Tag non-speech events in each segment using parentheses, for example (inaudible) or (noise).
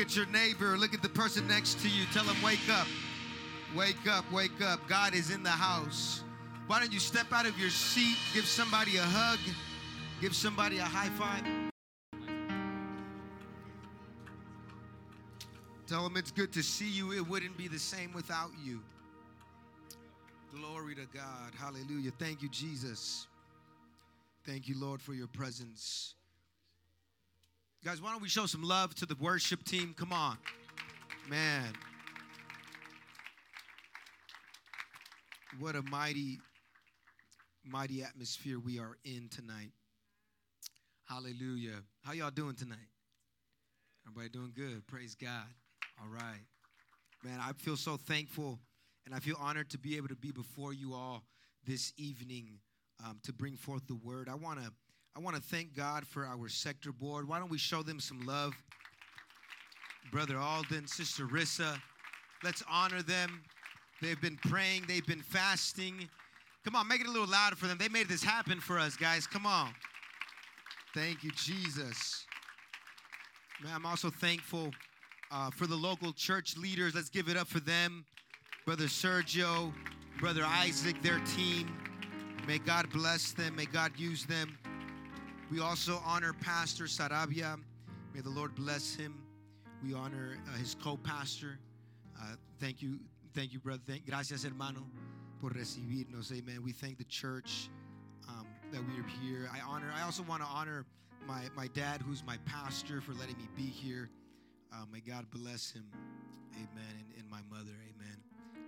at your neighbor, look at the person next to you. Tell them, wake up. Wake up, wake up. God is in the house. Why don't you step out of your seat, give somebody a hug, give somebody a high five? Tell them it's good to see you. It wouldn't be the same without you. Glory to God. Hallelujah. Thank you, Jesus. Thank you, Lord, for your presence. Guys, why don't we show some love to the worship team? Come on. Man. What a mighty, mighty atmosphere we are in tonight. Hallelujah. How y'all doing tonight? Everybody doing good. Praise God. All right. Man, I feel so thankful and I feel honored to be able to be before you all this evening um, to bring forth the word. I want to I want to thank God for our sector board. Why don't we show them some love? Brother Alden, Sister Rissa, let's honor them. They've been praying, they've been fasting. Come on, make it a little louder for them. They made this happen for us, guys. Come on. Thank you, Jesus. Man, I'm also thankful uh, for the local church leaders. Let's give it up for them. Brother Sergio, Brother Isaac, their team. May God bless them. May God use them. We also honor Pastor Sarabia. May the Lord bless him. We honor uh, his co-pastor. Uh, thank you, thank you, brother. Thank, gracias, hermano, por recibirnos. Amen. We thank the church um, that we are here. I honor. I also want to honor my my dad, who's my pastor, for letting me be here. Uh, may God bless him. Amen. And, and my mother. Amen.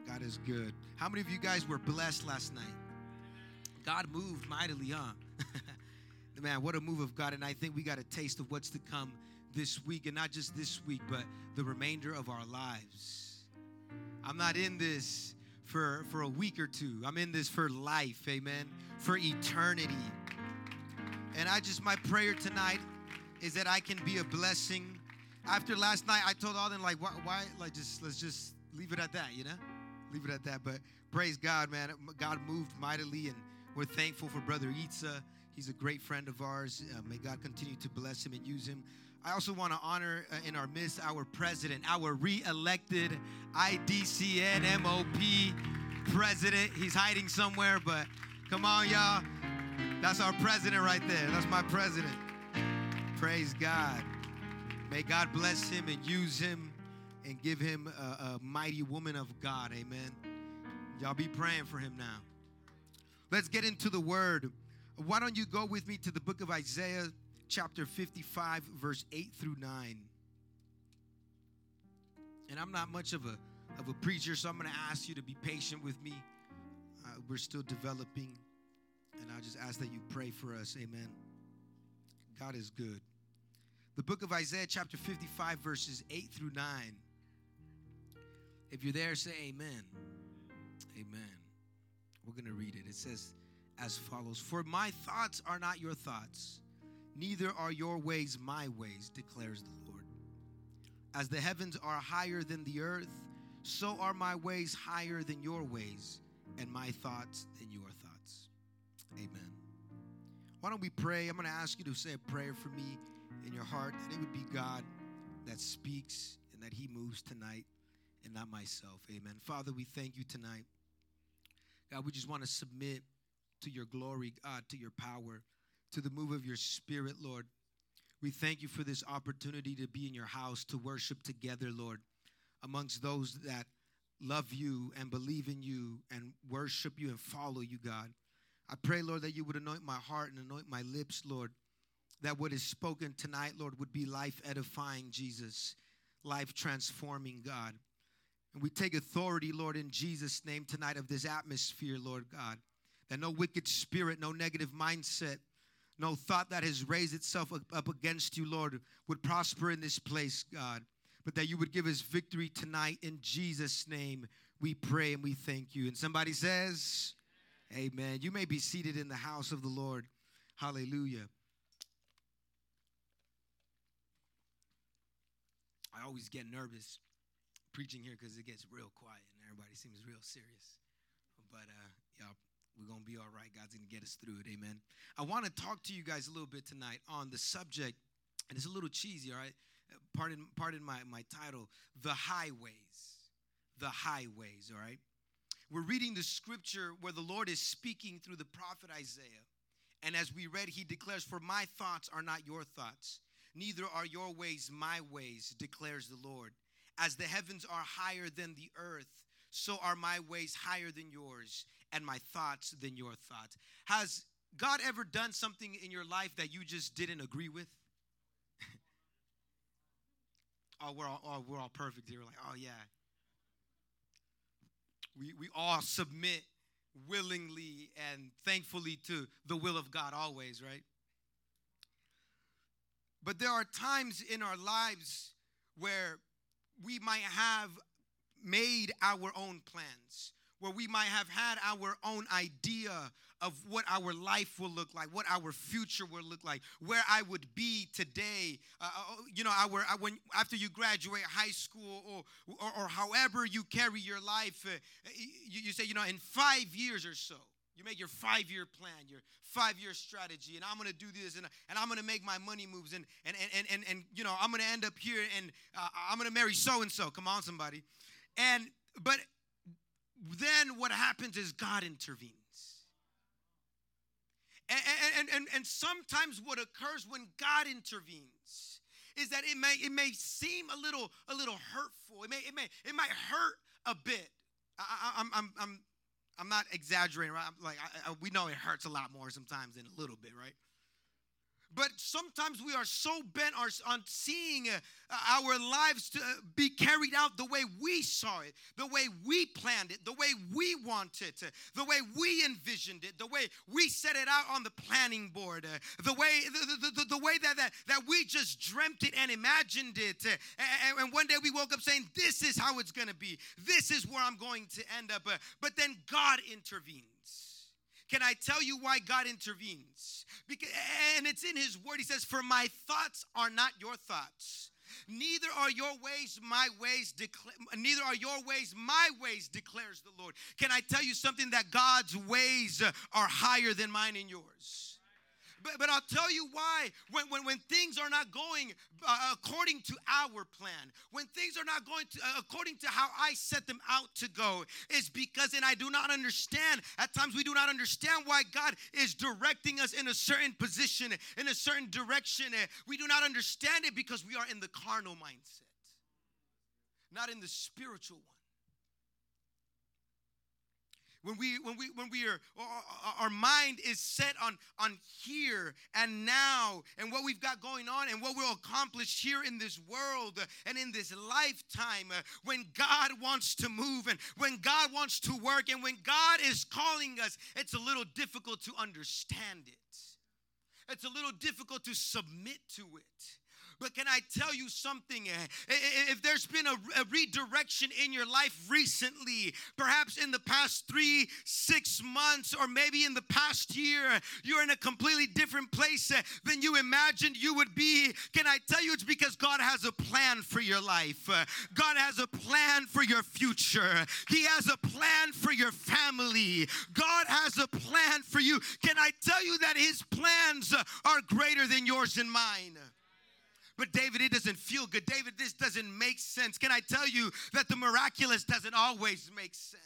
God is good. How many of you guys were blessed last night? God moved mightily, huh? (laughs) Man, what a move of God. And I think we got a taste of what's to come this week, and not just this week, but the remainder of our lives. I'm not in this for, for a week or two, I'm in this for life, amen, for eternity. And I just, my prayer tonight is that I can be a blessing. After last night, I told Alden, like, why, why, like, just, let's just leave it at that, you know? Leave it at that. But praise God, man. God moved mightily, and we're thankful for Brother Itza. He's a great friend of ours. Uh, may God continue to bless him and use him. I also want to honor uh, in our midst our president, our re elected IDCN MOP president. He's hiding somewhere, but come on, y'all. That's our president right there. That's my president. Praise God. May God bless him and use him and give him a, a mighty woman of God. Amen. Y'all be praying for him now. Let's get into the word. Why don't you go with me to the book of Isaiah, chapter 55, verse 8 through 9. And I'm not much of a of a preacher, so I'm going to ask you to be patient with me. Uh, we're still developing, and I just ask that you pray for us. Amen. God is good. The book of Isaiah, chapter 55, verses 8 through 9. If you're there, say amen. Amen. We're going to read it. It says as follows For my thoughts are not your thoughts, neither are your ways my ways, declares the Lord. As the heavens are higher than the earth, so are my ways higher than your ways, and my thoughts than your thoughts. Amen. Why don't we pray? I'm going to ask you to say a prayer for me in your heart that it would be God that speaks and that He moves tonight and not myself. Amen. Father, we thank you tonight. God, we just want to submit to your glory, God, to your power, to the move of your spirit, Lord. We thank you for this opportunity to be in your house, to worship together, Lord amongst those that love you and believe in you and worship you and follow you, God. I pray, Lord, that you would anoint my heart and anoint my lips, Lord, that what is spoken tonight, Lord, would be life edifying, Jesus, life transforming, God. And we take authority, Lord, in Jesus' name tonight of this atmosphere, Lord God, that no wicked spirit, no negative mindset, no thought that has raised itself up against you, Lord, would prosper in this place, God but that you would give us victory tonight. In Jesus' name, we pray and we thank you. And somebody says, Amen. You may be seated in the house of the Lord. Hallelujah. I always get nervous preaching here because it gets real quiet and everybody seems real serious. But uh, y'all, we're gonna be all right. God's gonna get us through it. Amen. I want to talk to you guys a little bit tonight on the subject, and it's a little cheesy, all right? Uh, pardon, pardon my, my title, The Highways. The Highways, all right? We're reading the scripture where the Lord is speaking through the prophet Isaiah. And as we read, he declares, For my thoughts are not your thoughts, neither are your ways my ways, declares the Lord. As the heavens are higher than the earth, so are my ways higher than yours, and my thoughts than your thoughts. Has God ever done something in your life that you just didn't agree with? (laughs) oh, we're all, oh, we're all perfect here. We're like, oh, yeah. We, we all submit willingly and thankfully to the will of God always, right? But there are times in our lives where we might have made our own plans, where we might have had our own idea of what our life will look like, what our future will look like, where I would be today. Uh, uh you know, our uh, when after you graduate high school or or, or however you carry your life, uh, you, you say, you know, in five years or so. You make your five year plan, your five year strategy, and I'm gonna do this, and, and I'm gonna make my money moves, and, and, and, and, and you know, I'm gonna end up here, and uh, I'm gonna marry so and so. Come on, somebody. And, but then what happens is God intervenes. And, and, and, and sometimes what occurs when God intervenes is that it may, it may seem a little, a little hurtful. It may, it may, it might hurt a bit. I, I'm, I'm, I'm, I'm not exaggerating, right? I'm like, I, I, we know it hurts a lot more sometimes than a little bit, right? But sometimes we are so bent on seeing uh, our lives to be carried out the way we saw it, the way we planned it, the way we wanted it, the way we envisioned it, the way we set it out on the planning board, uh, the way the, the, the, the way that, that, that we just dreamt it and imagined it. And, and one day we woke up saying, This is how it's going to be, this is where I'm going to end up. But then God intervened. Can I tell you why God intervenes? Because, and it's in His Word. He says, For my thoughts are not your thoughts. Neither are your ways my ways, declare, neither are your ways my ways, declares the Lord. Can I tell you something that God's ways are higher than mine and yours? But, but I'll tell you why. When, when, when things are not going uh, according to our plan, when things are not going to, uh, according to how I set them out to go, is because, and I do not understand, at times we do not understand why God is directing us in a certain position, in a certain direction. We do not understand it because we are in the carnal mindset, not in the spiritual one when we when we when we are our mind is set on on here and now and what we've got going on and what we'll accomplish here in this world and in this lifetime uh, when god wants to move and when god wants to work and when god is calling us it's a little difficult to understand it. It's a little difficult to submit to it but can I tell you something? Eh, eh, eh, if there's been a, a redirection in your life recently, perhaps in the past three, six months, or maybe in the past year, you're in a completely different place than you imagined you would be. Can I tell you it's because God has a plan for your life? God has a plan for your future. He has a plan for your family. God has a plan for you. Can I tell you that His plans are greater than yours and mine? But David, it doesn't feel good. David, this doesn't make sense. Can I tell you that the miraculous doesn't always make sense?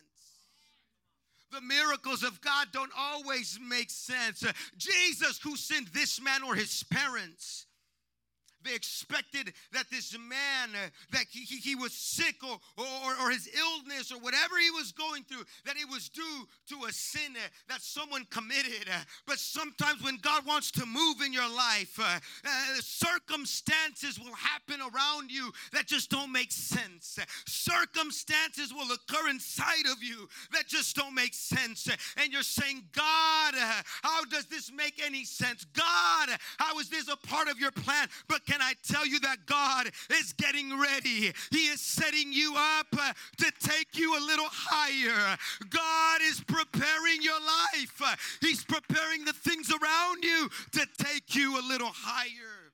The miracles of God don't always make sense. Uh, Jesus, who sent this man or his parents, they expected that this man, uh, that he, he, he, was sick or, or, or his illness or whatever he was going through, that it was due to a sin uh, that someone committed. Uh, but sometimes when God wants to move in your life, circumstances will happen around you that just don't make sense. Circumstances will occur inside of you that just don't make sense. And you're saying, God, how does this make any sense? God, how is this a part of your plan? But can can I tell you that God is getting ready? He is setting you up uh, to take you a little higher. God is preparing your life, He's preparing the things around you to take you a little higher.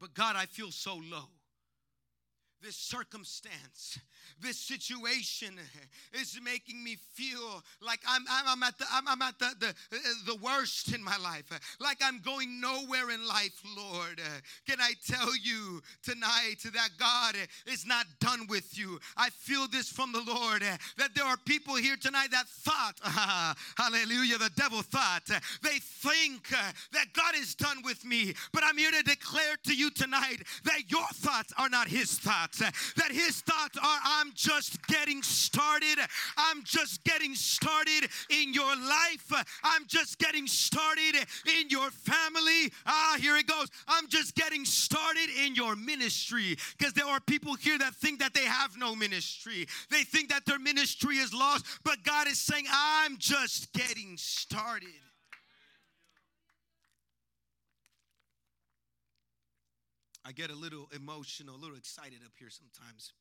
But God, I feel so low. this circumstance this situation is making me feel like I'm, I'm, at, the, I'm, I'm at the, the, the worst in my life, like I'm going nowhere in life, Lord. Can I tell you tonight that God is not done with you? I feel this from the Lord that there are people here tonight that thought, (laughs) hallelujah, the devil thought, they think that God is done with me. But I'm here to declare to you tonight that your thoughts are not his thoughts, that his thoughts are, I'm just getting started. I'm just getting started in your life. I'm just getting started in your family. Ah, here it goes. I'm just getting started in your ministry because there are people here that think that they have no ministry. They think that their ministry is lost, but God is saying, I'm just getting started. I get a little emotional, a little excited up here sometimes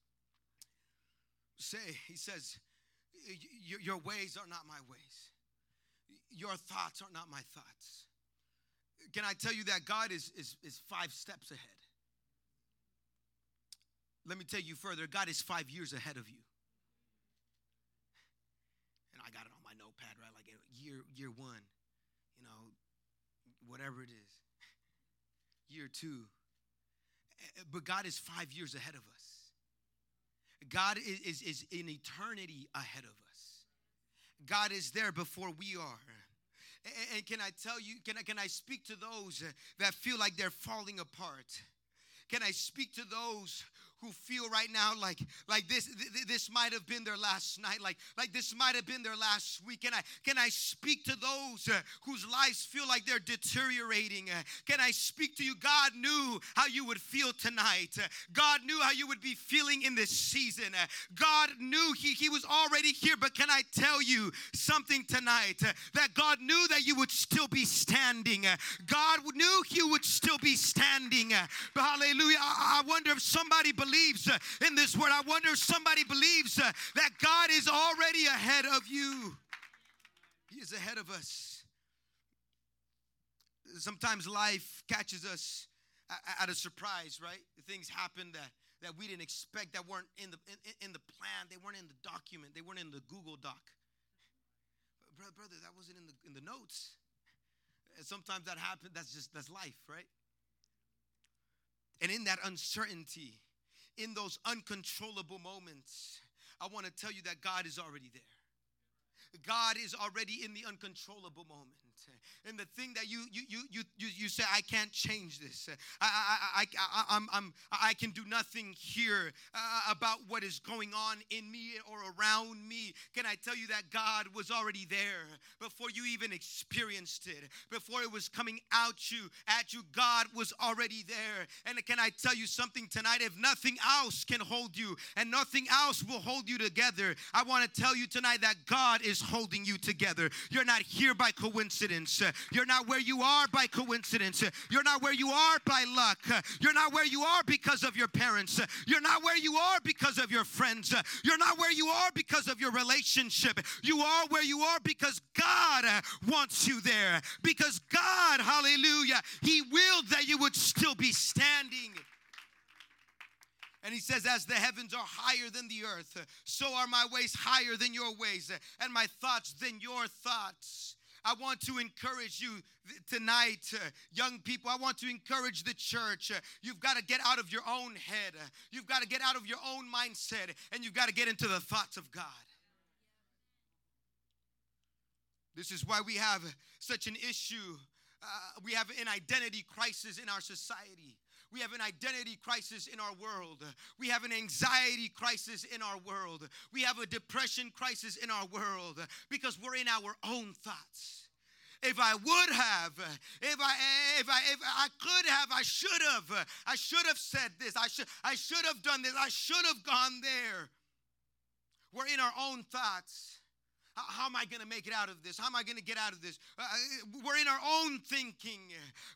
say, he says, Your ways are not my ways, your thoughts are not my thoughts. Can I tell you that God is, is, is five steps ahead? Let me tell you further God is five years ahead of you. And I got it on my notepad, right? Like year, year one, you know, whatever it is. (laughs) Year two. Eh, but God is five years ahead of us. God is, is, is in eternity ahead of us. God is there before we are. And, can I tell you, can I, can I speak to those that feel like they're falling apart? Can I speak to those who feel right now like like this this might have been their last night like like this might have been their last week. Can i can i speak to those uh, whose lives feel like they're deteriorating? Uh, can i speak to you? God knew how you would feel tonight. Uh, god knew how you would be feeling in this season. Uh, god knew he, he was already here but can i tell you something tonight? Uh, that god knew that you would still be standing. Uh, god knew you would still be standing. Hallelujah I, I wonder if somebody believes believes uh, in this word. I wonder if somebody believes uh, that God is already ahead of you. He is ahead of us. Sometimes life catches us at a surprise, right? Things happen that that we didn't expect that weren't in the in, in the plan, they weren't in the document, they weren't in the Google Doc. Brother, brother, that wasn't in the in the notes. Sometimes that happens. That's just that's life, right? And in that uncertainty, in those uncontrollable moments, I want to tell you that God is already there. God is already in the uncontrollable moment and the thing that you you you you you, say I can't change this. I I I, I I'm, I'm I can do nothing here uh, about what is going on in me or around me. Can I tell you that God was already there before you even experienced it, before it was coming out you at you? God was already there. And can I tell you something tonight? If nothing else can hold you and nothing else will hold you together, I want to tell you tonight that God is holding you together. You're not here by coincidence. Uh, you're not where you are by coincidence. Uh, you're not where you are by luck. Uh, you're not where you are because of your parents. You're not where you are because of your friends. You're not where you are because of your relationship. You are where you are because God wants you there. Because God, hallelujah, He willed that you would still be standing. And he says, As the heavens are higher than the earth, so are my ways higher than your ways, and my thoughts than your thoughts. I want to encourage you tonight, uh, young people. I want to encourage the church. Uh, you've got to get out of your own head, uh, you've got to get out of your own mindset, and you've got to get into the thoughts of God. This is why we have such an issue. Uh, we have an identity crisis in our society. We have an identity crisis in our world. We have an anxiety crisis in our world. We have a depression crisis in our world because we're in our own thoughts. If I would have, if I if I if I could have, I should have. I should have said this. I should I should have done this. I should have gone there. We're in our own thoughts. How, am I going to make it out of this? How am I going to get out of this? Uh, uh, we're in our own thinking.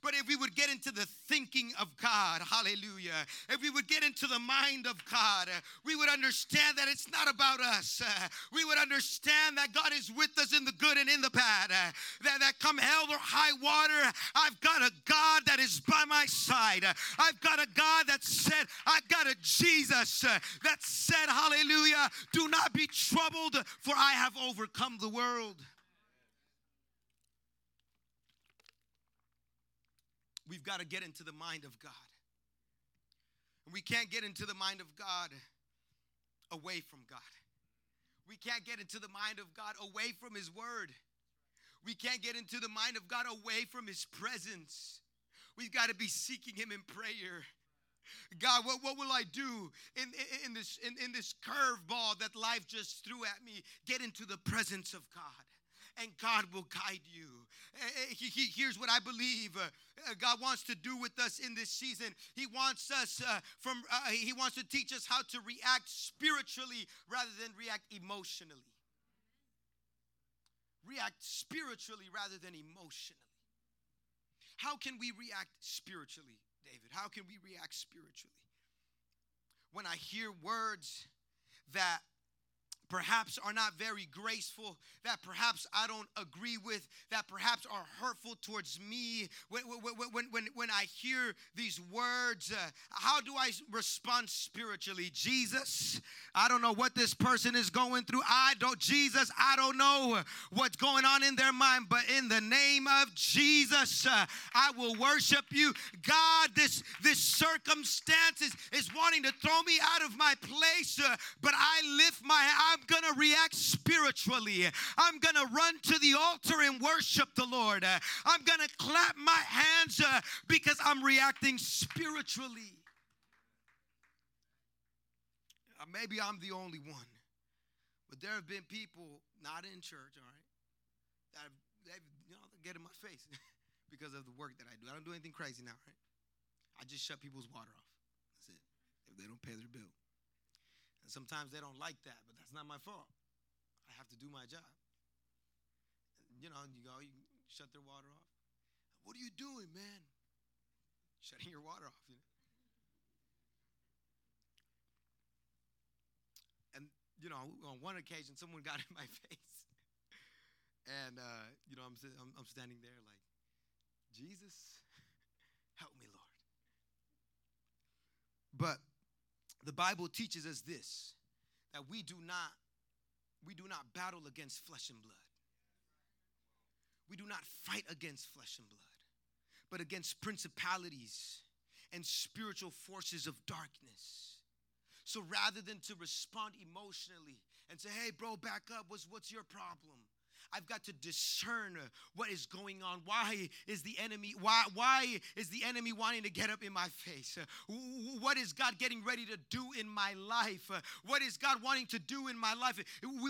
But if we would get into the thinking of God, hallelujah, if we would get into the mind of God, we would understand that it's not about us. we would understand that God is with us in the good and in the bad. that, that come hell or high water, I've got a God that is by my side. I've got a God that said, I've got a Jesus that said, Hallelujah, do not be troubled, for I have overcome the world. We've got to get into the mind of God. And we can't get into the mind of God away from God. We can't get into the mind of God away from His Word. We can't get into the mind of God away from His presence. We've got to be seeking Him in prayer. God, what, what will I do in, in, in this, in, in this curveball that life just threw at me? Get into the presence of God and God will guide you. Eh, eh, he, he, here's what I believe uh, uh, God wants to do with us in this season. He wants us uh, from uh, He wants to teach us how to react spiritually rather than react emotionally. React spiritually rather than emotionally. How can we react spiritually, David? How can we react spiritually? When I hear words that perhaps are not very graceful, that perhaps I don't agree with, that perhaps are hurtful towards me. When, when, when, when I hear these words, uh, how do I respond spiritually? Jesus, I don't know what this person is going through. I don't, Jesus, I don't know what's going on in their mind, but in the name of Jesus, uh, I will worship you. God, this, this circumstance is, is wanting to throw me out of my place, uh, but I lift my, I'm I'm going to react spiritually. I'm going to run to the altar and worship the Lord. I'm going to clap my hands uh, because I'm reacting spiritually. Uh, maybe I'm the only one, but there have been people not in church, all right, that have, they've, you know, get in my face (laughs) because of the work that I do. I don't do anything crazy now, right? I just shut people's water off. That's it. If they don't pay their bill. And sometimes they don't like that, but that's not my fault. I have to do my job. You know, you go, you shut their water off. What are you doing, man? Shutting your water off, you know. And you know, on one occasion, someone (laughs) got in my face, and uh, you know, I'm, I'm I'm standing there like, Jesus, (laughs) help me, Lord. But the Bible teaches us this that we do not we do not battle against flesh and blood. We do not fight against flesh and blood, but against principalities and spiritual forces of darkness. So rather than to respond emotionally and say, hey, bro, back up, what's, what's your problem? I've got to discern what is going on. Why is the enemy why why is the enemy wanting to get up in my face? What is God getting ready to do in my life? What is God wanting to do in my life?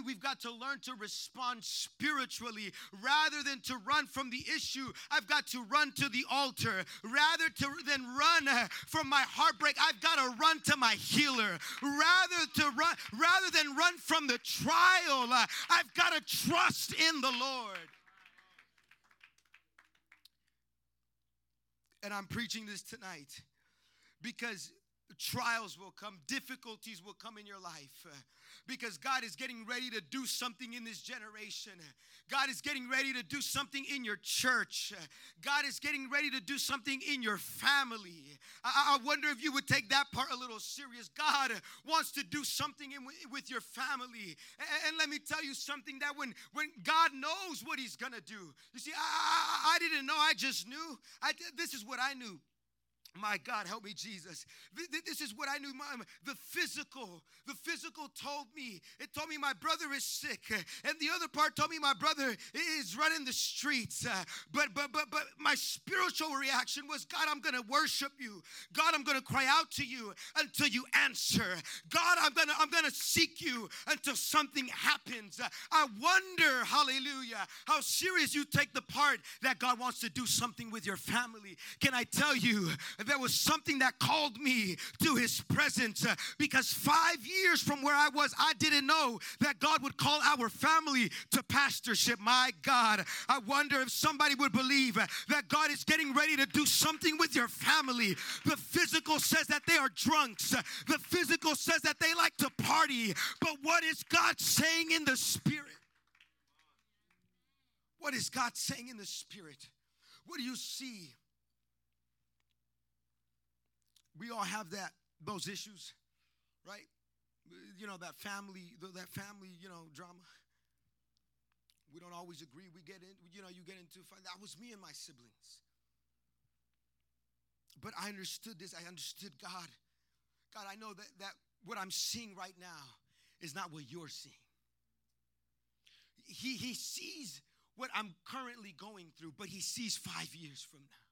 We've got to learn to respond spiritually rather than to run from the issue. I've got to run to the altar rather to, than run from my heartbreak. I've got to run to my healer rather to run rather than run from the trial. I've got to trust in in the Lord. And I'm preaching this tonight because trials will come, difficulties will come in your life because God is getting ready to do something in this generation. God is getting ready to do something in your church. God is getting ready to do something in your family. I, I wonder if you would take that part a little serious. God wants to do something in, with your family. And, and, let me tell you something that when, when God knows what He's gonna do, you see, I, I, I didn't know, I just knew. I, this is what I knew. My God, help me, Jesus. This is what I knew. The physical, the physical told me. It told me my brother is sick, and the other part told me my brother is running the streets. Uh, but but but but my spiritual reaction was, God, I'm gonna worship you. God, I'm gonna cry out to you until you answer. God, I'm gonna I'm gonna seek you until something happens. Uh, I wonder, Hallelujah, how serious you take the part that God wants to do something with your family. Can I tell you? There was something that called me to his presence uh, because five years from where I was, I didn't know that God would call our family to pastorship. My God, I wonder if somebody would believe uh, that God is getting ready to do something with your family. The physical says that they are drunks, uh, the physical says that they like to party, but what is God saying in the spirit? What is God saying in the spirit? What do you see? We all have that those issues. right? You know, that family, that family, you know, drama. We don't always agree. We get in, you know, you get into fight. That was me and my siblings. But I understood this. I understood God. God, I know that, that what I'm seeing right now is not what you're seeing. He, he sees what I'm currently going through, but he sees five years from now.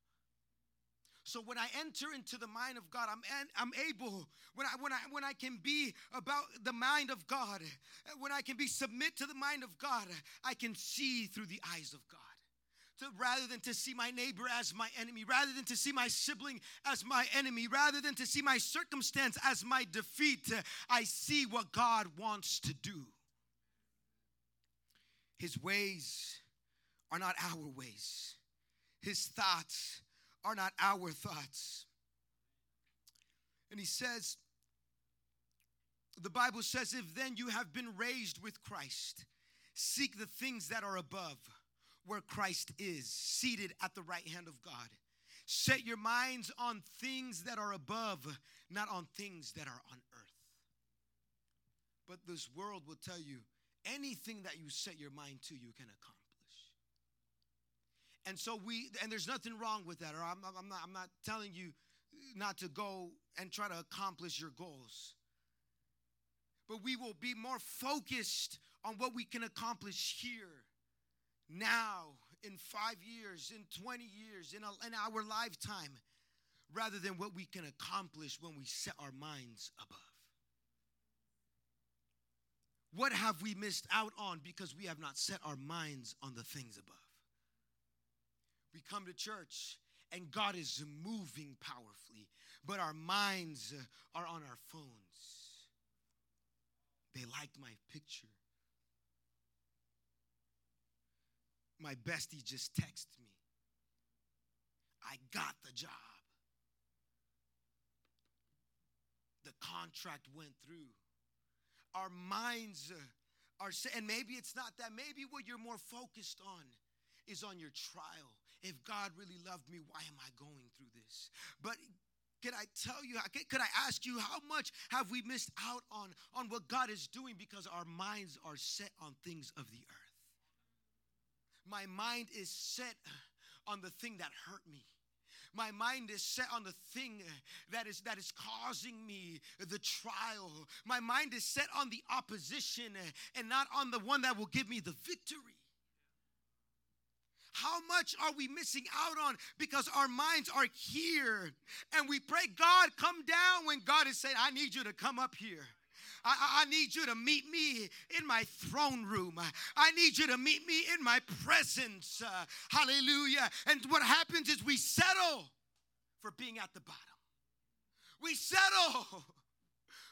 So when I enter into the mind of God, I'm, I'm able, when I, when, I, when I can be about the mind of God, when I can be submit to the mind of God, I can see through the eyes of God. To, rather than to see my neighbor as my enemy, rather than to see my sibling as my enemy, rather than to see my circumstance as my defeat, I see what God wants to do. His ways are not our ways, His thoughts are not our thoughts. And He says, the Bible says, if then you have been raised with Christ, seek the things that are above, where Christ is, seated at the right hand of God. Set your minds on things that are above, not on things that are on earth. But this world will tell you anything that you set your mind to, you can accomplish. And so we, and there's nothing wrong with that, or I'm, I'm, not, I'm not telling you not to go and try to accomplish your goals. But we will be more focused on what we can accomplish here, now, in five years, in 20 years, in, a, in our lifetime, rather than what we can accomplish when we set our minds above. What have we missed out on because we have not set our minds on the things above? We come to church and God is moving powerfully, but our minds are on our phones. They liked my picture. My bestie just texted me. I got the job. The contract went through. Our minds are, and maybe it's not that. Maybe what you're more focused on is on your trial. If God really loved me, why am I going through this? But can I tell you, could I ask you, how much have we missed out on, on what God is doing because our minds are set on things of the earth? My mind is set on the thing that hurt me. My mind is set on the thing that is that is causing me the trial. My mind is set on the opposition and not on the one that will give me the victory. How much are we missing out on because our minds are here and we pray, God, come down when God is saying, I need you to come up here. I, I, need you to meet me in my throne room. I need you to meet me in my presence. Uh, hallelujah. And what happens is we settle for being at the bottom. We settle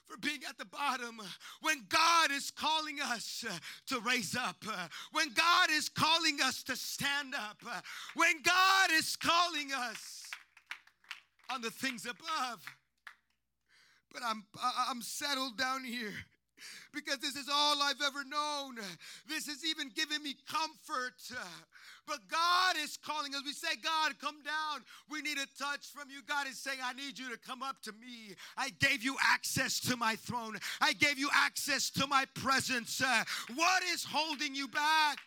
for being at the bottom when God is calling us uh, to raise up, uh, when God is calling us to stand up, uh, when God is calling us on the things above. But I'm I'm settled down here because this is all I've ever known. This has even given me comfort. But God is calling us. We say, God, come down. We need a touch from you. God is saying, I need you to come up to me. I gave you access to my throne, I gave you access to my presence. What is holding you back?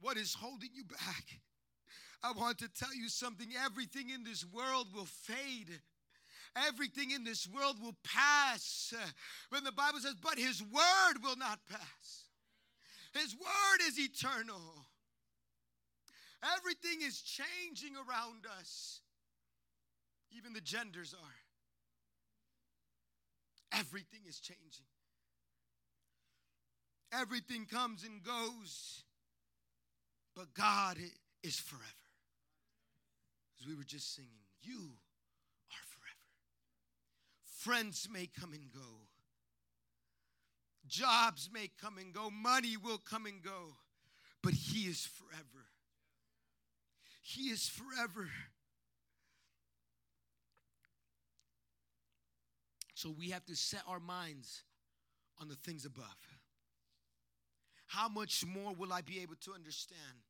What is holding you back? I want to tell you something. Everything in this world will fade. Everything in this world will pass. Uh, when the Bible says, but his word will not pass. His word is eternal. Everything is changing around us. Even the genders are. Everything is changing. Everything comes and goes. But God is forever. As we were just singing, you. Friends may come and go. Jobs may come and go. Money will come and go. But He is forever. He is forever. So we have to set our minds on the things above. How much more will I be able to understand?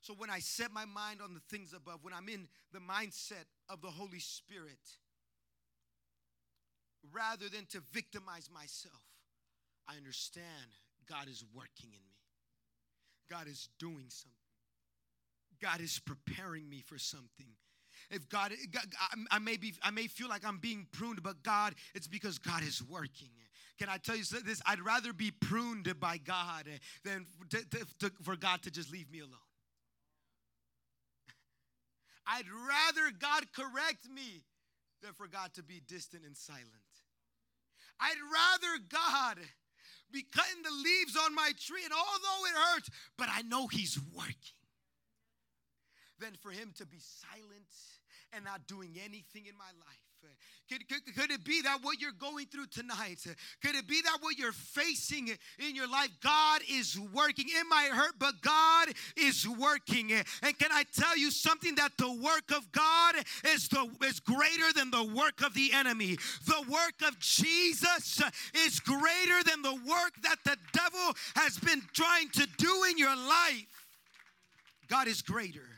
So when I set my mind on the things above, when I'm in the mindset of the Holy Spirit, rather than to victimize myself, I understand God is working in me. God is doing something. God is preparing me for something. If God, I, I may be, I may feel like I'm being pruned, but God, it's because God is working. Can I tell you this? I'd rather be pruned by God than to, to, to, for God to just leave me alone. (laughs) I'd rather God correct me than for God to be distant and silent. I'd rather God be cutting the leaves on my tree, and although it hurts, but I know He's working, than for Him to be silent and not doing anything in my life. Could, could, could, it be that what you're going through tonight? Could it be that what you're facing in your life? God is working. It might hurt, but God is working. And can I tell you something that the work of God is the is greater than the work of the enemy. The work of Jesus is greater than the work that the devil has been trying to do in your life. God is greater.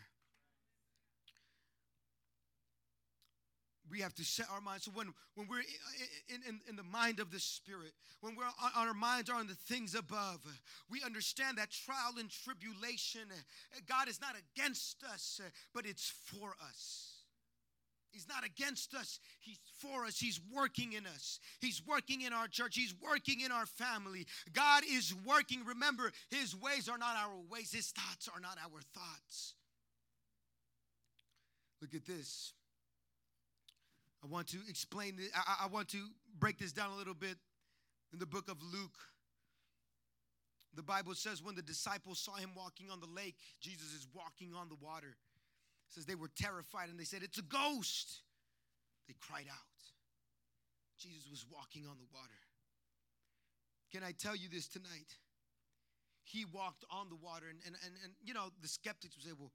We have to set our minds. So when, when we're in, in, in the mind of the Spirit, when we're on our minds are on the things above, we understand that trial and tribulation, God is not against us, but it's for us. He's not against us. He's for us. He's working in us. He's working in our church. He's working in our family. God is working. Remember, His ways are not our ways, His thoughts are not our thoughts. Look at this. I want to explain this. I, I want to break this down a little bit in the book of Luke. The Bible says when the disciples saw him walking on the lake, Jesus is walking on the water. It says they were terrified and they said, It's a ghost. They cried out. Jesus was walking on the water. Can I tell you this tonight? He walked on the water, and, and, and, and you know, the skeptics would say, Well,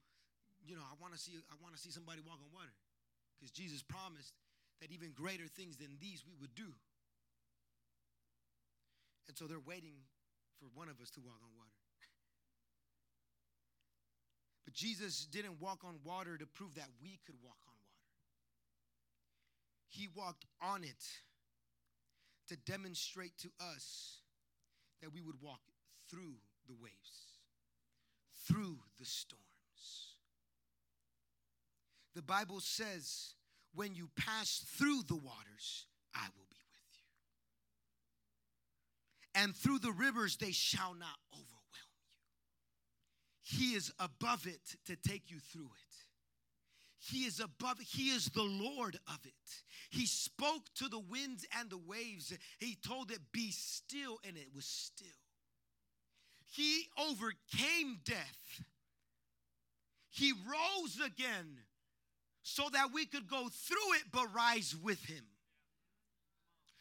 you know, I want to see I want to see somebody walk on water. Because Jesus promised that even greater things than these we would do. And so they're waiting for one of us to walk on water. (laughs) But Jesus didn't walk on water to prove that we could walk on water. He walked on it to demonstrate to us that we would walk through the waves, through the storms. The Bible says when you pass through the waters, I will be with you. And through the rivers, they shall not overwhelm you. He is above it to take you through it. He is above, He is the Lord of it. He spoke to the winds and the waves. He told it, Be still, and it was still. He overcame death. He rose again so that we could go through it but rise with him.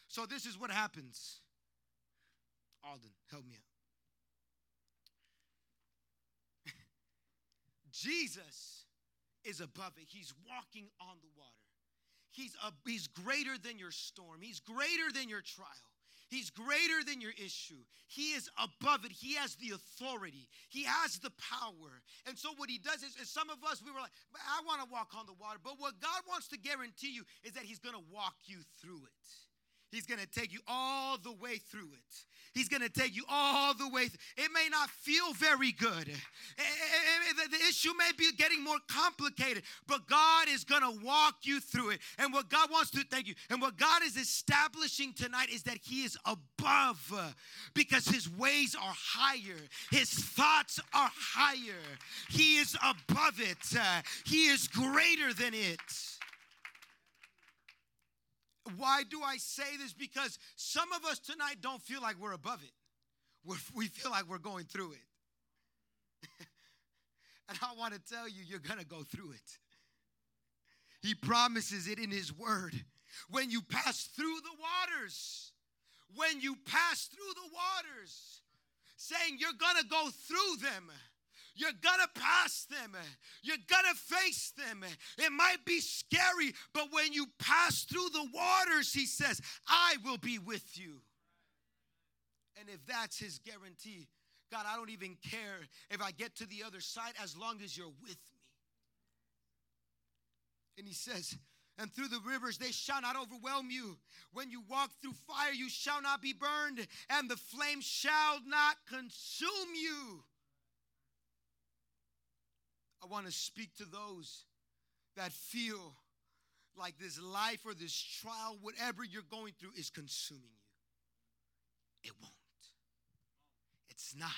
So this is what happens. Alden, help me out. (laughs) Jesus is above it. He's walking on the water. He's, a, he's greater than your storm. He's greater than your trial. He's greater than your issue. He is above it. He has the authority. He has the power. And so what he does is, is some of us, we were like, I want to walk on the water. But what God wants to guarantee you is that he's going to walk you through it. He's going to take you all the way through it. He's going to take you all the way. It may not feel very good. Eh, eh, eh, the issue may be getting more complicated, but God is going to walk you through it. And what God wants to thank you, and what God is establishing tonight is that He is above because His ways are higher, His thoughts are higher. He is above it, He is greater than it. Why do I say this? Because some of us tonight don't feel like we're above it. We're, we feel like we're going through it. (laughs) and I want to tell you, you're going to go through it. He promises it in His Word. When you pass through the waters, when you pass through the waters, saying you're going to go through them you're gonna pass them. You're gonna face them. It might be scary, but when you pass through the waters, he says, I will be with you. And if that's his guarantee, God, I don't even care if I get to the other side as long as you're with me. And he says, and through the rivers they shall not overwhelm you. When you walk through fire, you shall not be burned, and the flame shall not consume you. I want to speak to those that feel like this life or this trial, whatever you're going through, is consuming you. It won't. It's not.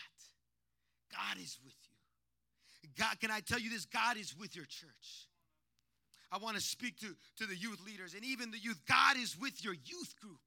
God is with you. God, can I tell you this? God is with your church. I want to speak to, to the youth leaders and even the youth. God is with your youth group.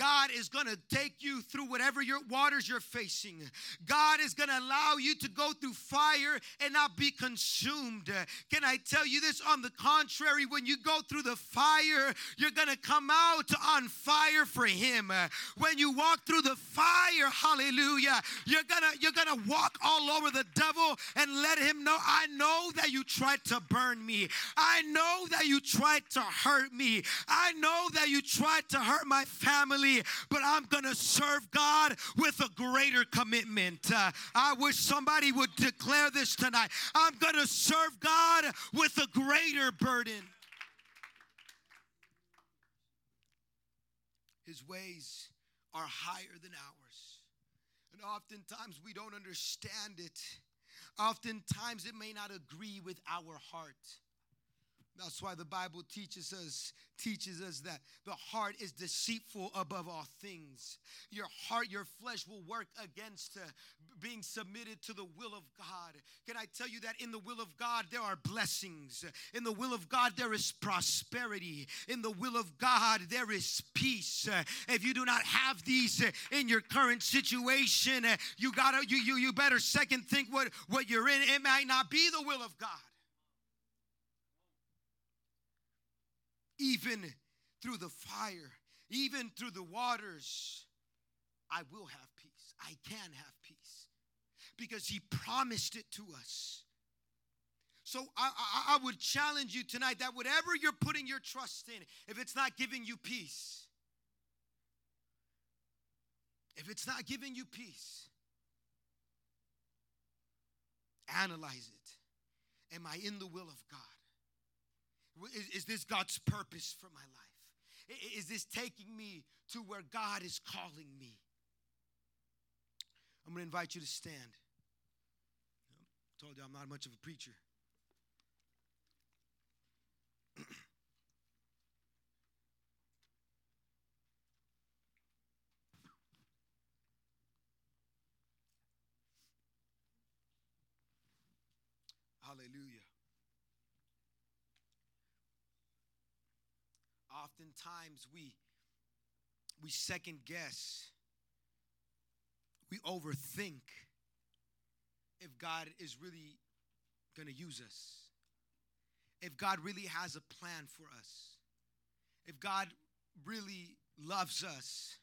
God is going to take you through whatever your waters you're facing. God is going to allow you to go through fire and not be consumed. Can I tell you this? On the contrary, when you go through the fire, you're going to come out on fire for him. When you walk through the fire, hallelujah, you're going to you're going to walk all over the devil and let him know, I know that you tried to burn me. I know that you tried to hurt me. I know that you tried to hurt my family but I'm going to serve God with a greater commitment. Uh, I wish somebody would declare this tonight. I'm going to serve God with a greater burden. His ways are higher than ours. And oftentimes we don't understand it. Oftentimes it may not agree with our heart. That's why the Bible teaches us teaches us that the heart is deceitful above all things. Your heart, your flesh will work against uh, being submitted to the will of God. Can I tell you that in the will of God there are blessings. In the will of God there is prosperity. In the will of God there is peace. Uh, if you do not have these uh, in your current situation, uh, you gotta you you you better second think what what you're in. It might not be the will of God. Even through the fire, even through the waters, I will have peace. I can have peace because He promised it to us. So I, I, I, would challenge you tonight that whatever you're putting your trust in, if it's not giving you peace, if it's not giving you peace, analyze it. Am I in the will of God? Is, is this God's purpose for my life? Is this taking me to where God is calling me? I'm going to invite you to stand. I told you I'm not much of a preacher. (clears throat) Hallelujah. Oftentimes we we second guess we overthink if god is really going to use us if god really has a plan for us if god really loves us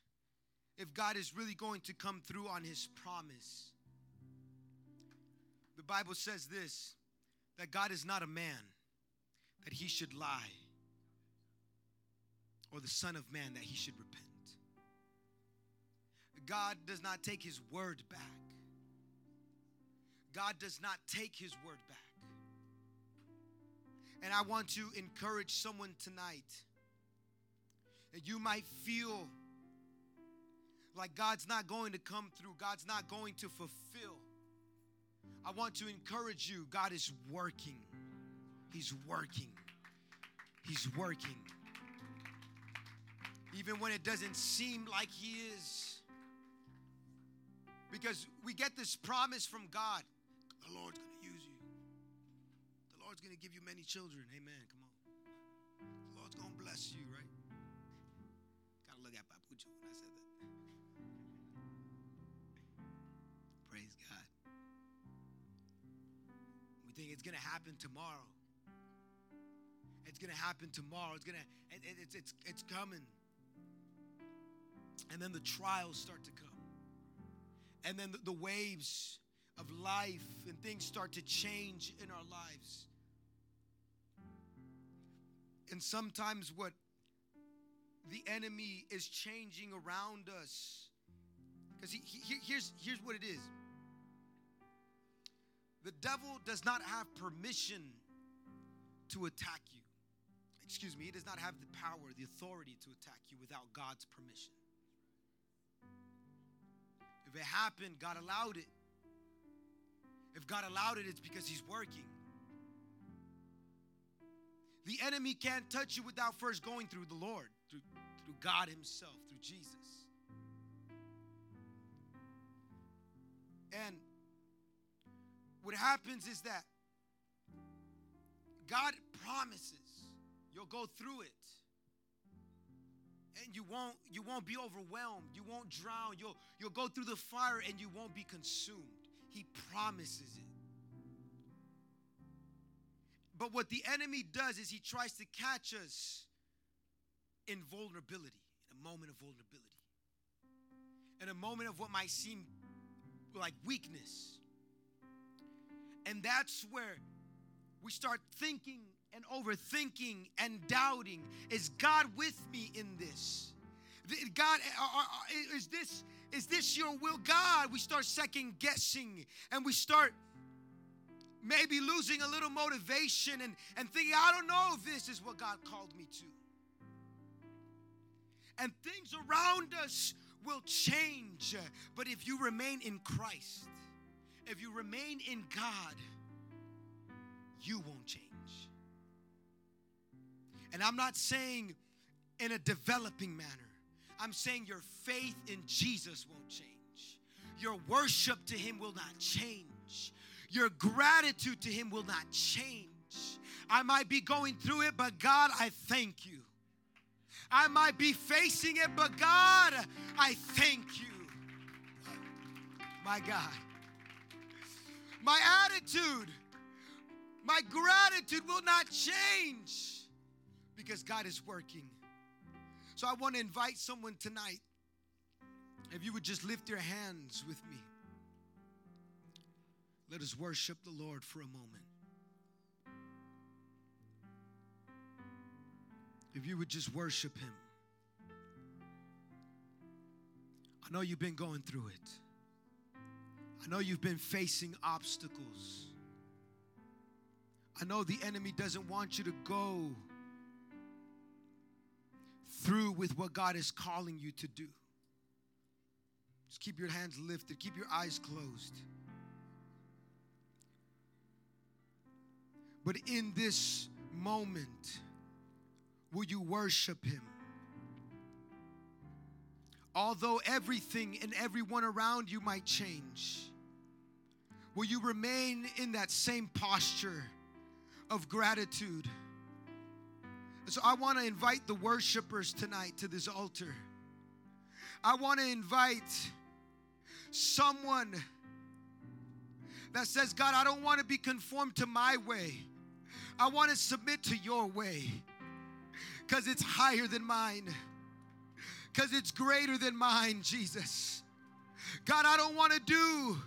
if god is really going to come through on his promise. The bible says this that god is not a man that he should lie or the Son of Man that he should repent. God does not take his word back. God does not take his word back. And I want to encourage someone tonight that you might feel like God's not going to come through, God's not going to fulfill. I want to encourage you God is working. He's working. He's working even when it doesn't seem like He is. Because we get this promise from God the Lord's going to use you, the Lord's going to give you many children. Amen. Come on. The Lord's going to bless you, right? Got to look at Papucho when I said that. Praise God. We think it's going to happen tomorrow. It's going to happen tomorrow. It's going to, it, it, it's, it's, it's coming. And then the trials start to come. And then the, waves of life and things start to change in our lives. And sometimes what the enemy is changing around us. Because he, he, here's, here's what it is the devil does not have permission to attack you. excuse me, he does not have the power, the authority to attack you without God's permission. If it happened, God allowed it. If God allowed it, it's because He's working. The enemy can't touch you without first going through the Lord, through, through God Himself, through Jesus. And what happens is that God promises you'll go through it. And you won't you won't be overwhelmed. You won't drown. You'll you'll go through the fire and you won't be consumed. He promises it. But what the enemy does is he tries to catch us in vulnerability, in a moment of vulnerability, in a moment of what might seem like weakness. And that's where we start thinking and overthinking and doubting is God with me in this? God, uh, uh, uh, is this is this your will, God? We start second guessing and we start maybe losing a little motivation and, and thinking, I don't know if this is what God called me to. And things around us will change. But if you remain in Christ, if you remain in God, you won't change. And I'm not saying in a developing manner, I'm saying your faith in Jesus won't change. Your worship to Him will not change. Your gratitude to Him will not change. I might be going through it, but God, I thank you. I might be facing it, but God, I thank you. My God. My attitude, my gratitude will not change because God is working. So I want to invite someone tonight. If you would just lift your hands with me, let us worship the Lord for a moment. If you would just worship Him. I know you've been going through it. I know you've been facing obstacles. I know the enemy doesn't want you to go through with what God is calling you to do. Just keep your hands lifted, keep your eyes closed. But in this moment, will you worship Him? Although everything and everyone around you might change, will you remain in that same posture of gratitude? So I want to invite the worshipers tonight to this altar. I want to invite someone that says, God, I don't want to be conformed to my way. I want to submit to your way because it's higher than mine, because it's greater than mine, Jesus. God, I don't want to do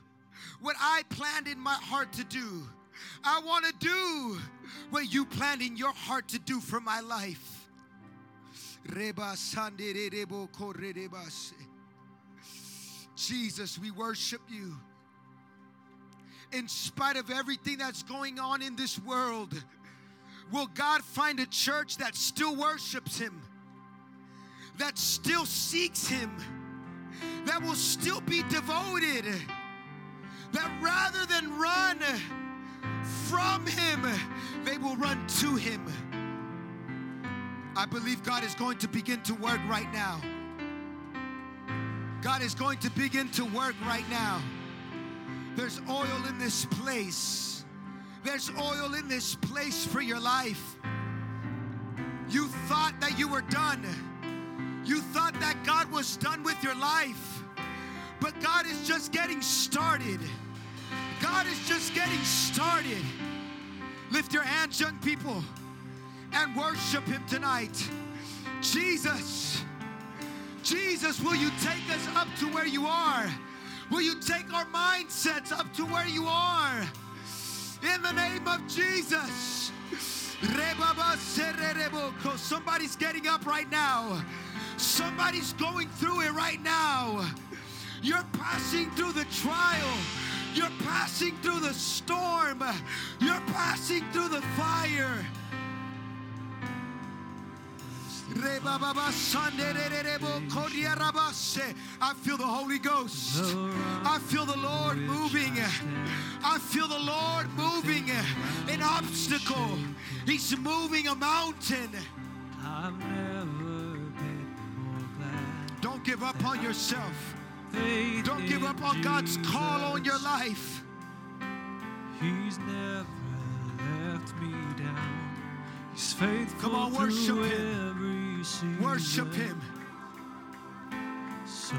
what I planned in my heart to do. I want to do what you planned in your heart to do for my life. Jesus, we worship you. In spite of everything that's going on in this world, will God find a church that still worships Him, that still seeks Him, that will still be devoted, that rather than run, from Him, they will run to Him. I believe God is going to begin to work right now. God is going to begin to work right now. There's oil in this place. There's oil in this place for your life. You thought that you were done. You thought that God was done with your life. But God is just getting started. Getting started. Lift your hands, young people, and worship Him tonight. Jesus, Jesus, will you take us up to where you are? Will you take our mindsets up to where you are? In the name of Jesus. Somebody's getting up right now. Somebody's going through it right now. You're passing through the trial. You're passing through the storm. You're passing through the fire. I feel the Holy Ghost. I feel the Lord moving. I feel the Lord moving an obstacle. He's moving a mountain. I've never been more glad. Don't give up on yourself. Faith Don't give up on God's call on your life. He's never left me down. He's faithful Come on, worship Him. Worship Him. So